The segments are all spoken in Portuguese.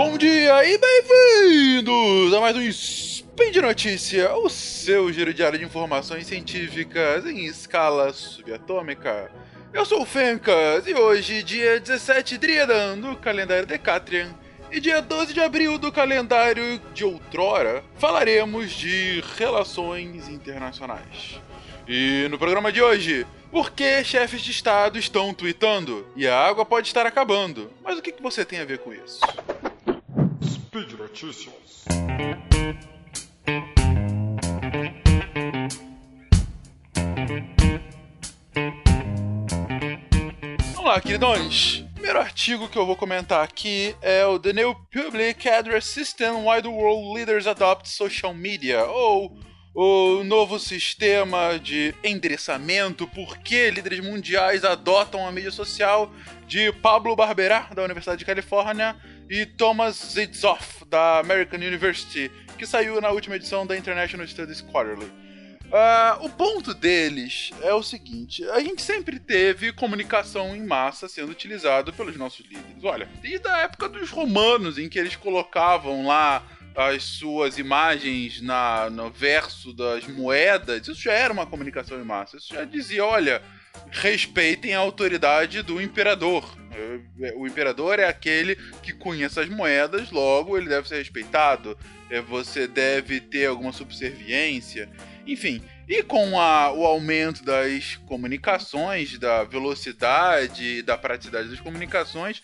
Bom dia e bem-vindos a mais um Spin de Notícia, o seu giro diário de informações científicas em escala subatômica. Eu sou o Fencas e hoje, dia 17 Driadan do calendário Decatrian e dia 12 de abril do calendário de outrora, falaremos de relações internacionais. E no programa de hoje, por que chefes de Estado estão tweetando? E a água pode estar acabando. Mas o que você tem a ver com isso? Speed Notícias. Vamos lá, queridões. O primeiro artigo que eu vou comentar aqui é o The New Public Address System Why the World Leaders Adopt Social Media, ou o novo sistema de endereçamento, por que líderes mundiais adotam a mídia social, de Pablo Barbera, da Universidade de Califórnia, e Thomas Zitzoff, da American University, que saiu na última edição da International Studies Quarterly. Uh, o ponto deles é o seguinte: a gente sempre teve comunicação em massa sendo utilizado pelos nossos líderes. Olha, desde a época dos romanos, em que eles colocavam lá as suas imagens na, no verso das moedas, isso já era uma comunicação em massa. Isso já dizia: olha, respeitem a autoridade do imperador. É, o imperador é aquele que conhece as moedas, logo ele deve ser respeitado. É, você deve ter alguma subserviência. Enfim, e com a, o aumento das comunicações, da velocidade da praticidade das comunicações,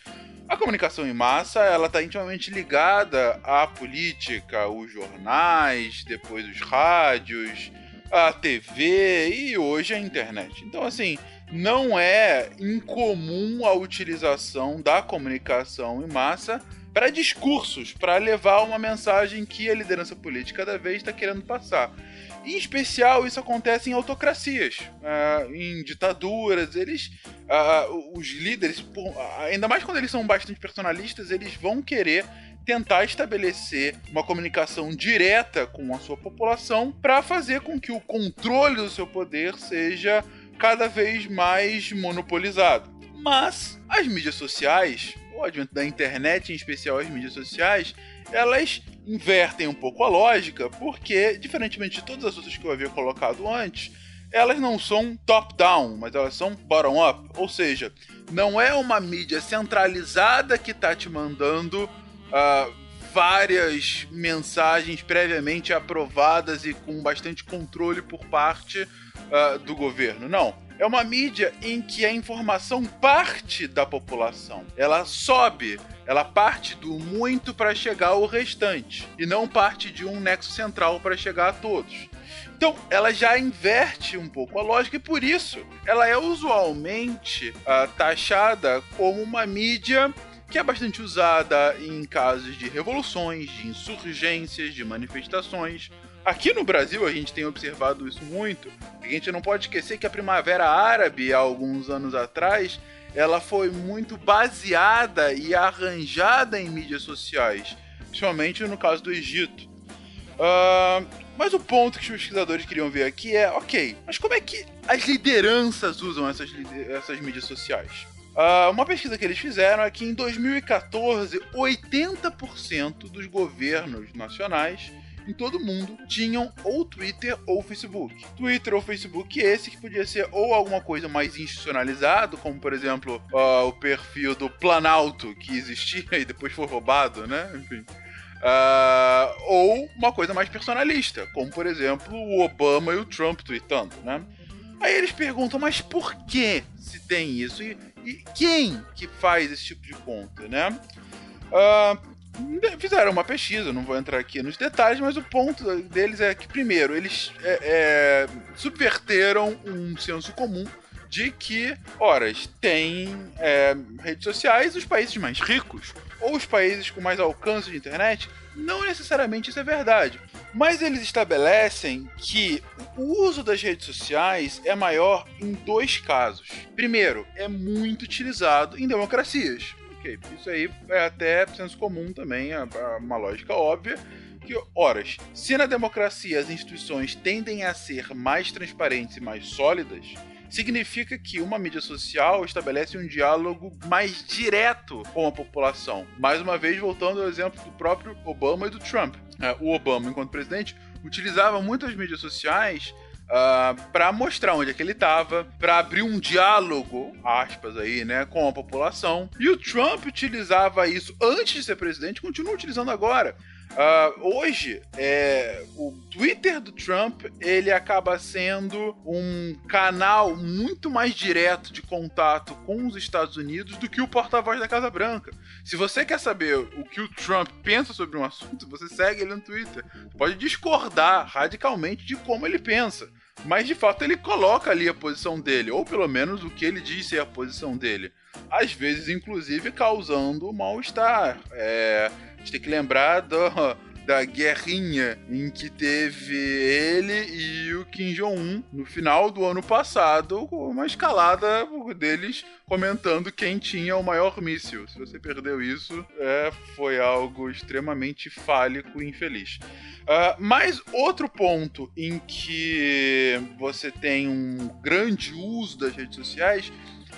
a comunicação em massa, ela está intimamente ligada à política, os jornais, depois os rádios, a TV e hoje a internet. Então, assim, não é incomum a utilização da comunicação em massa para discursos, para levar uma mensagem que a liderança política cada vez está querendo passar. Em especial, isso acontece em autocracias, uh, em ditaduras. Eles, uh, os líderes, ainda mais quando eles são bastante personalistas, eles vão querer tentar estabelecer uma comunicação direta com a sua população para fazer com que o controle do seu poder seja cada vez mais monopolizado. Mas as mídias sociais, o advento da internet, em especial as mídias sociais, elas invertem um pouco a lógica, porque, diferentemente de todas as outras que eu havia colocado antes, elas não são top-down, mas elas são bottom-up. Ou seja, não é uma mídia centralizada que está te mandando uh, várias mensagens previamente aprovadas e com bastante controle por parte uh, do governo. Não é uma mídia em que a informação parte da população. Ela sobe, ela parte do muito para chegar ao restante e não parte de um nexo central para chegar a todos. Então, ela já inverte um pouco a lógica e por isso ela é usualmente uh, taxada como uma mídia que é bastante usada em casos de revoluções, de insurgências, de manifestações, Aqui no Brasil a gente tem observado isso muito. A gente não pode esquecer que a Primavera Árabe, há alguns anos atrás, ela foi muito baseada e arranjada em mídias sociais, principalmente no caso do Egito. Uh, mas o ponto que os pesquisadores queriam ver aqui é, ok, mas como é que as lideranças usam essas, essas mídias sociais? Uh, uma pesquisa que eles fizeram é que em 2014, 80% dos governos nacionais em todo mundo tinham ou Twitter ou Facebook. Twitter ou Facebook esse que podia ser ou alguma coisa mais institucionalizado, como por exemplo uh, o perfil do Planalto que existia e depois foi roubado, né? Enfim. Uh, ou uma coisa mais personalista, como por exemplo o Obama e o Trump tweetando, né? Aí eles perguntam, mas por que se tem isso? E, e quem que faz esse tipo de conta, né? Uh, fizeram uma pesquisa, não vou entrar aqui nos detalhes, mas o ponto deles é que, primeiro, eles é, é, subverteram um senso comum de que, horas, tem é, redes sociais os países mais ricos ou os países com mais alcance de internet. Não necessariamente isso é verdade. Mas eles estabelecem que o uso das redes sociais é maior em dois casos. Primeiro, é muito utilizado em democracias Isso aí é até senso comum também, é uma lógica óbvia. que, horas, se na democracia as instituições tendem a ser mais transparentes e mais sólidas, significa que uma mídia social estabelece um diálogo mais direto com a população. Mais uma vez, voltando ao exemplo do próprio Obama e do Trump. É, o Obama, enquanto presidente, utilizava muitas mídias sociais Uh, ah, para mostrar onde é que ele estava, para abrir um diálogo, aspas aí, né, com a população. E o Trump utilizava isso antes de ser presidente, continua utilizando agora. Uh, hoje, é, o Twitter do Trump ele acaba sendo um canal muito mais direto de contato com os Estados Unidos do que o porta-voz da Casa Branca. Se você quer saber o que o Trump pensa sobre um assunto, você segue ele no Twitter. Você pode discordar radicalmente de como ele pensa. Mas de fato ele coloca ali a posição dele, ou pelo menos o que ele diz ser a posição dele. Às vezes, inclusive, causando mal-estar. É, gente tem que lembrar do, da guerrinha em que teve ele e o Kim Jong-un no final do ano passado, uma escalada deles comentando quem tinha o maior míssil. Se você perdeu isso, é, foi algo extremamente fálico e infeliz. Uh, mas outro ponto em que você tem um grande uso das redes sociais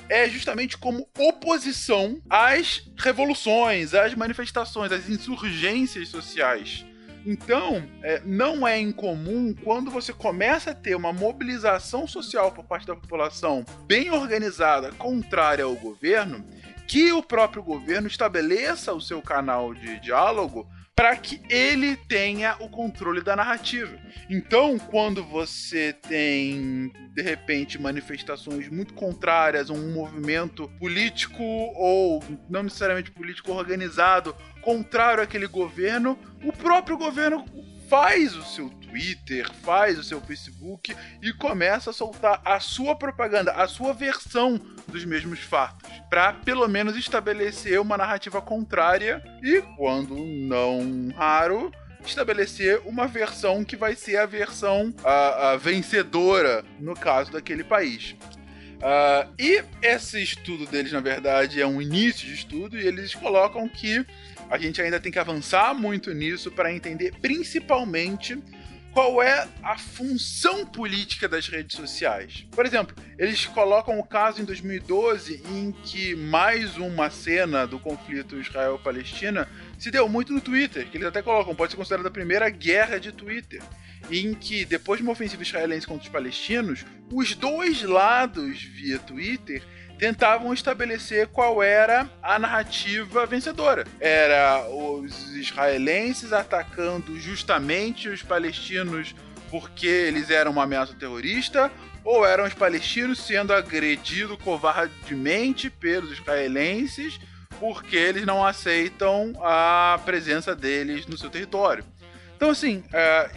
é justamente como oposição às revoluções, às manifestações, às insurgências sociais. Então, é, não é incomum quando você começa a ter uma mobilização social por parte da população bem organizada, contrária ao governo, que o próprio governo estabeleça o seu canal de diálogo para que ele tenha o controle da narrativa. Então, quando você tem de repente manifestações muito contrárias a um movimento político ou não necessariamente político organizado contrário àquele governo, o próprio governo faz o seu Twitter, faz o seu Facebook e começa a soltar a sua propaganda, a sua versão dos mesmos fatos, para pelo menos estabelecer uma narrativa contrária e, quando não raro, estabelecer uma versão que vai ser a versão a, a vencedora no caso daquele país. Uh, e esse estudo deles, na verdade, é um início de estudo, e eles colocam que a gente ainda tem que avançar muito nisso para entender principalmente qual é a função política das redes sociais. Por exemplo, eles colocam o caso em 2012 em que mais uma cena do conflito Israel-Palestina se deu muito no Twitter, que eles até colocam, pode ser considerada a primeira guerra de Twitter, em que depois de uma ofensiva israelense contra os palestinos, os dois lados via Twitter tentavam estabelecer qual era a narrativa vencedora. Era os israelenses atacando justamente os palestinos porque eles eram uma ameaça terrorista, ou eram os palestinos sendo agredidos covardemente pelos israelenses porque eles não aceitam a presença deles no seu território. Então, assim, é,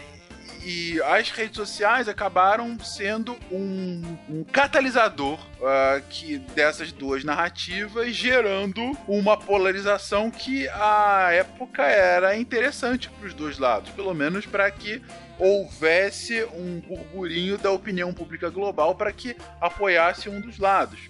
e as redes sociais acabaram sendo um, um catalisador uh, que dessas duas narrativas, gerando uma polarização que à época era interessante para os dois lados, pelo menos para que houvesse um burburinho da opinião pública global para que apoiasse um dos lados.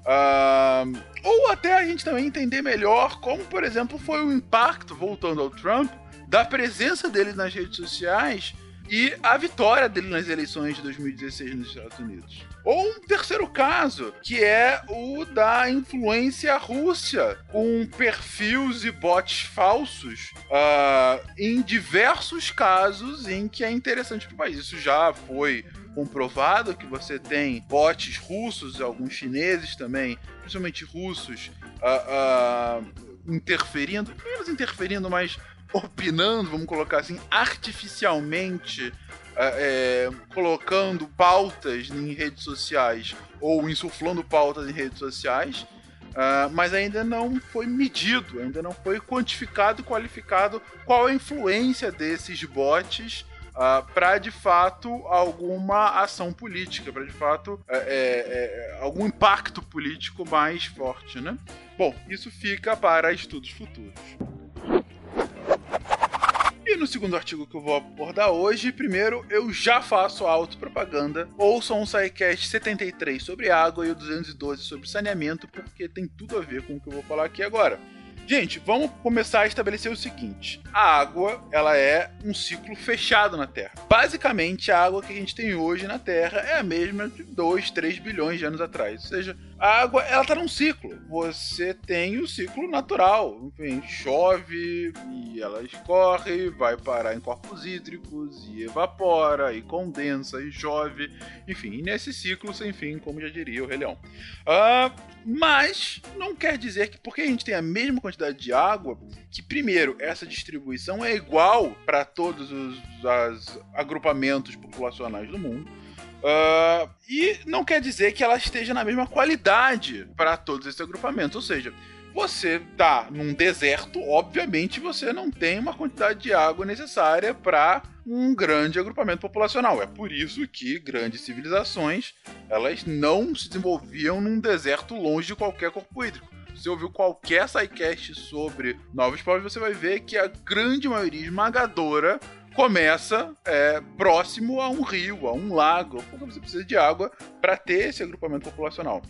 Uh, ou até a gente também entender melhor como, por exemplo, foi o impacto, voltando ao Trump, da presença dele nas redes sociais e a vitória dele nas eleições de 2016 nos Estados Unidos. Ou um terceiro caso, que é o da influência russa, com perfis e bots falsos uh, em diversos casos em que é interessante para o país. Isso já foi comprovado que você tem bots russos, alguns chineses também, principalmente russos, uh, uh, interferindo, menos interferindo, mas opinando, vamos colocar assim, artificialmente é, é, colocando pautas em redes sociais ou insuflando pautas em redes sociais, uh, mas ainda não foi medido, ainda não foi quantificado qualificado qual a influência desses bots uh, ah, para de fato alguma ação política, para de fato é, é, é, algum impacto político mais forte, né? Bom, isso fica para estudos futuros. No segundo artigo que eu vou abordar hoje, primeiro eu já faço autopropaganda. Ouçam o SciCast 73 sobre água e o 212 sobre saneamento, porque tem tudo a ver com o que eu vou falar aqui agora. Gente, vamos começar a estabelecer o seguinte: a água, ela é um ciclo fechado na Terra. Basicamente, a água que a gente tem hoje na Terra é a mesma de 2, 3 bilhões de anos atrás. Ou seja, a água, ela tá num ciclo. Você tem o ciclo natural. Enfim, chove e ela escorre, vai parar em corpos hídricos e evapora e condensa e chove. Enfim, nesse ciclo sem fim, como já diria o Rei Leão. Uh, mas não quer dizer que porque a gente tem a mesma quantidade de água, que primeiro essa distribuição é igual para todos os as agrupamentos populacionais do mundo. Uh, e não quer dizer que ela esteja na mesma qualidade para todos esses agrupamentos. Ou seja, você tá num deserto, obviamente você não tem uma quantidade de água necessária para um grande agrupamento populacional. É por isso que grandes civilizações elas não se desenvolviam num deserto longe de qualquer corpo hídrico. Você ouviu qualquer sidecast sobre novos povos, você vai ver que a grande maioria esmagadora começa é, próximo a um rio, a um lago, porque você precisa de água para ter esse agrupamento populacional.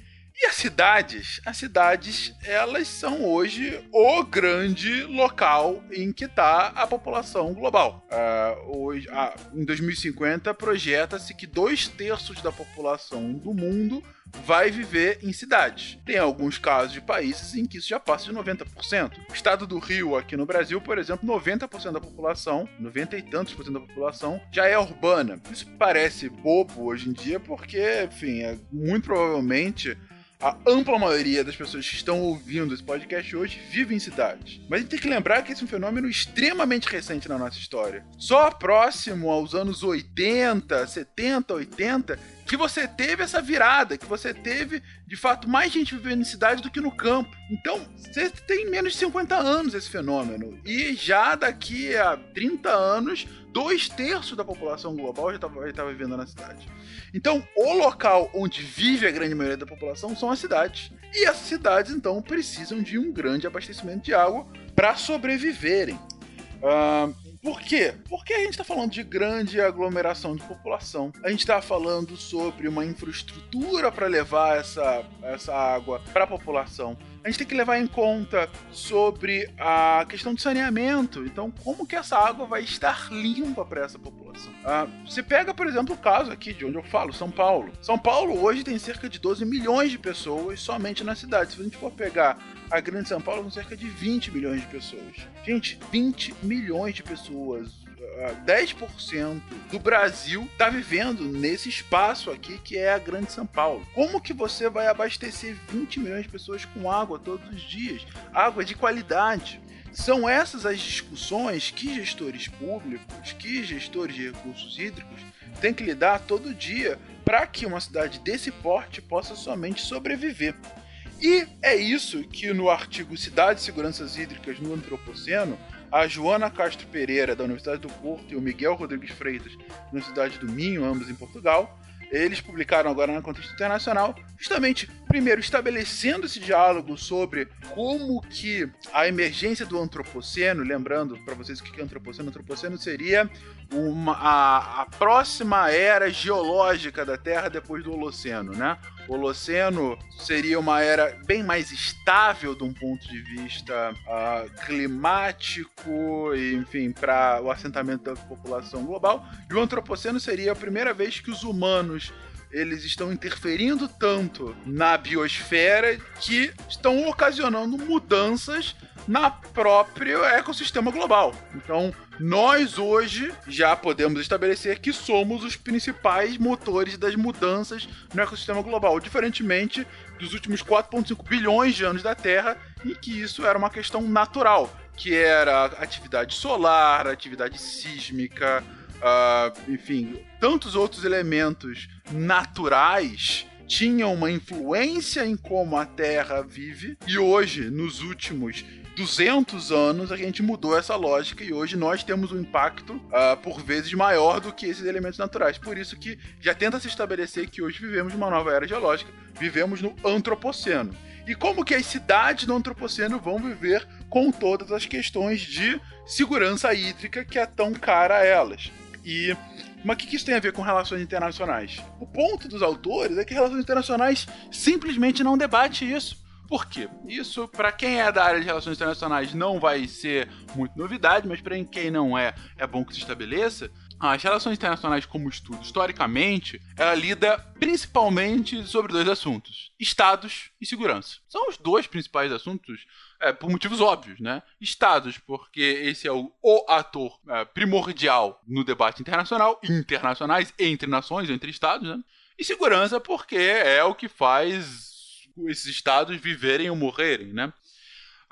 E as cidades? As cidades, elas são hoje o grande local em que está a população global. Uh, hoje, uh, em 2050, projeta-se que dois terços da população do mundo vai viver em cidades. Tem alguns casos de países em que isso já passa de 90%. O estado do Rio, aqui no Brasil, por exemplo, 90% da população, 90 e tantos por cento da população, já é urbana. Isso parece bobo hoje em dia, porque, enfim, é, muito provavelmente a ampla maioria das pessoas que estão ouvindo esse podcast hoje vive em cidades. Mas a gente tem que lembrar que esse é um fenômeno extremamente recente na nossa história. Só próximo aos anos 80, 70, 80, que você teve essa virada, que você teve, de fato, mais gente vivendo em cidade do que no campo. Então, você tem menos de 50 anos esse fenômeno. E já daqui a 30 anos, dois terços da população global já estava vivendo na cidade. Então, o local onde vive a grande maioria da população são as cidades. E essas cidades, então, precisam de um grande abastecimento de água para sobreviverem. Uh, por quê? Porque a gente está falando de grande aglomeração de população. A gente está falando sobre uma infraestrutura para levar essa, essa água para a população a gente tem que levar em conta sobre a questão do saneamento. Então, como que essa água vai estar limpa para essa população? Ah, você pega, por exemplo, o caso aqui de onde eu falo, São Paulo. São Paulo hoje tem cerca de 12 milhões de pessoas somente na cidade. Se a gente for pegar a Grande São Paulo, são cerca de 20 milhões de pessoas. Gente, 20 milhões de pessoas 10% do Brasil está vivendo nesse espaço aqui que é a Grande São Paulo. Como que você vai abastecer 20 milhões de pessoas com água todos os dias? Água de qualidade. São essas as discussões que gestores públicos, que gestores de recursos hídricos têm que lidar todo dia para que uma cidade desse porte possa somente sobreviver. E é isso que no artigo Cidades e Seguranças Hídricas no Antropoceno a Joana Castro Pereira, da Universidade do Porto, e o Miguel Rodrigues Freitas, da Universidade do Minho, ambos em Portugal, eles publicaram agora no contexto internacional, justamente, primeiro, estabelecendo esse diálogo sobre como que a emergência do antropoceno, lembrando para vocês o que é antropoceno, antropoceno seria uma, a, a próxima era geológica da Terra depois do Holoceno, né? Holoceno seria uma era bem mais estável de um ponto de vista uh, climático, e, enfim, para o assentamento da população global. E o Antropoceno seria a primeira vez que os humanos eles estão interferindo tanto na biosfera que estão ocasionando mudanças na próprio ecossistema global. Então, nós hoje já podemos estabelecer que somos os principais motores das mudanças no ecossistema global, diferentemente dos últimos 4,5 bilhões de anos da Terra, em que isso era uma questão natural, que era atividade solar, atividade sísmica, uh, enfim, tantos outros elementos naturais tinham uma influência em como a Terra vive e hoje, nos últimos 200 anos a gente mudou essa lógica e hoje nós temos um impacto uh, por vezes maior do que esses elementos naturais. Por isso que já tenta se estabelecer que hoje vivemos uma nova era geológica, vivemos no antropoceno. E como que as cidades do antropoceno vão viver com todas as questões de segurança hídrica que é tão cara a elas. E mas o que isso tem a ver com relações internacionais? O ponto dos autores é que relações internacionais simplesmente não debate isso. Por quê? Isso, para quem é da área de relações internacionais, não vai ser muito novidade, mas para quem não é, é bom que se estabeleça. As relações internacionais como estudo, historicamente, ela lida principalmente sobre dois assuntos: estados e segurança. São os dois principais assuntos, é, por motivos óbvios, né? Estados, porque esse é o, o ator é, primordial no debate internacional, internacionais, entre nações, entre estados, né? E segurança, porque é o que faz esses estados viverem ou morrerem, né?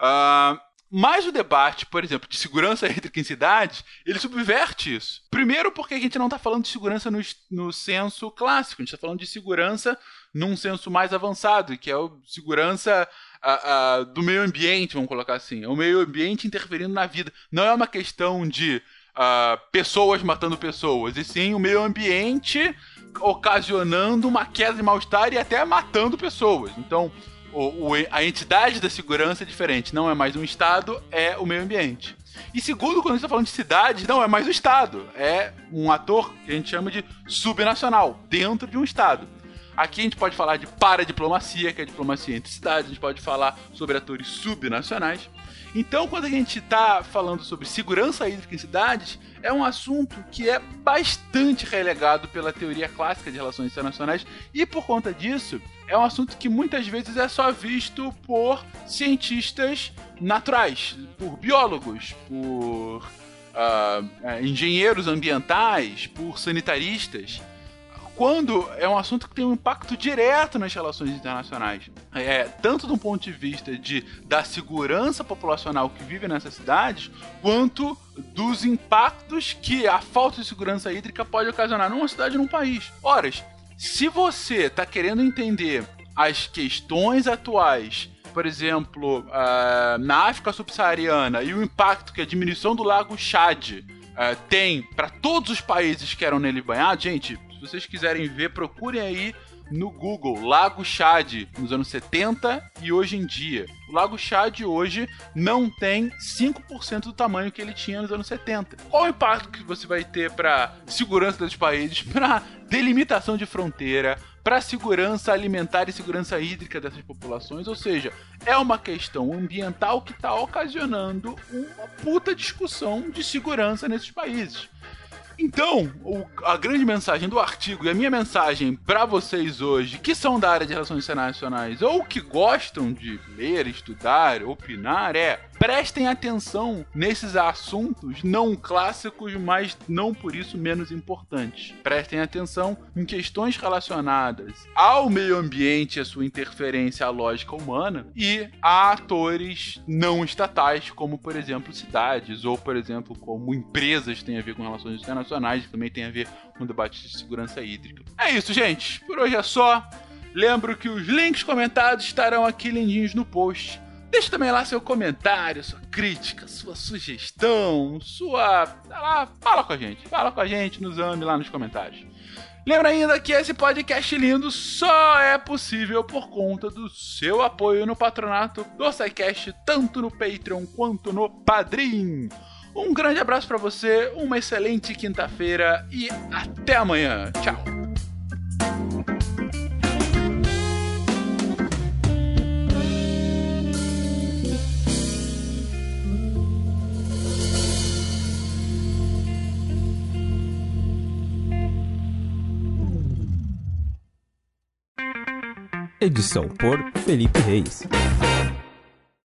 Uh, mas o debate, por exemplo, de segurança entre em cidades, ele subverte isso. Primeiro, porque a gente não está falando de segurança no, no senso clássico, a gente está falando de segurança num senso mais avançado, que é o segurança a, a, do meio ambiente, vamos colocar assim. É o meio ambiente interferindo na vida. Não é uma questão de uh, pessoas matando pessoas, e sim o meio ambiente ocasionando uma queda de mal-estar e até matando pessoas. Então, o, o, a entidade da segurança é diferente. Não é mais um Estado, é o meio ambiente. E segundo, quando a gente está falando de cidade, não é mais um Estado. É um ator que a gente chama de subnacional, dentro de um Estado. Aqui a gente pode falar de paradiplomacia, que é a diplomacia entre cidades, a gente pode falar sobre atores subnacionais. Então, quando a gente está falando sobre segurança hídrica em cidades, é um assunto que é bastante relegado pela teoria clássica de relações internacionais e, por conta disso, é um assunto que muitas vezes é só visto por cientistas naturais, por biólogos, por uh, engenheiros ambientais, por sanitaristas quando é um assunto que tem um impacto direto nas relações internacionais. É, tanto do ponto de vista de, da segurança populacional que vive nessas cidades, quanto dos impactos que a falta de segurança hídrica pode ocasionar numa cidade num país. Ora, se você está querendo entender as questões atuais por exemplo, uh, na África subsaariana e o impacto que a diminuição do lago Chad uh, tem para todos os países que eram nele banhados, gente, se vocês quiserem ver, procurem aí no Google Lago Chad nos anos 70 e hoje em dia. O Lago Chad hoje não tem 5% do tamanho que ele tinha nos anos 70. Qual o impacto que você vai ter para segurança dos países, para delimitação de fronteira, para segurança alimentar e segurança hídrica dessas populações? Ou seja, é uma questão ambiental que está ocasionando uma puta discussão de segurança nesses países. Então, o, a grande mensagem do artigo e a minha mensagem para vocês hoje, que são da área de relações internacionais ou que gostam de ler, estudar, opinar, é prestem atenção nesses assuntos não clássicos, mas não por isso menos importantes. Prestem atenção em questões relacionadas ao meio ambiente e a sua interferência à lógica humana e a atores não estatais, como por exemplo cidades, ou por exemplo, como empresas têm a ver com relações internacionais, que também tem a ver com o debate de segurança hídrica. É isso, gente. Por hoje é só. Lembro que os links comentados estarão aqui lindinhos no post. Deixe também lá seu comentário, sua crítica, sua sugestão, sua. Lá, fala com a gente. Fala com a gente, nos ame lá nos comentários. Lembra ainda que esse podcast lindo só é possível por conta do seu apoio no patronato do SciCast, tanto no Patreon quanto no Padrim. Um grande abraço para você, uma excelente quinta-feira e até amanhã. Tchau. Edição por Felipe Reis.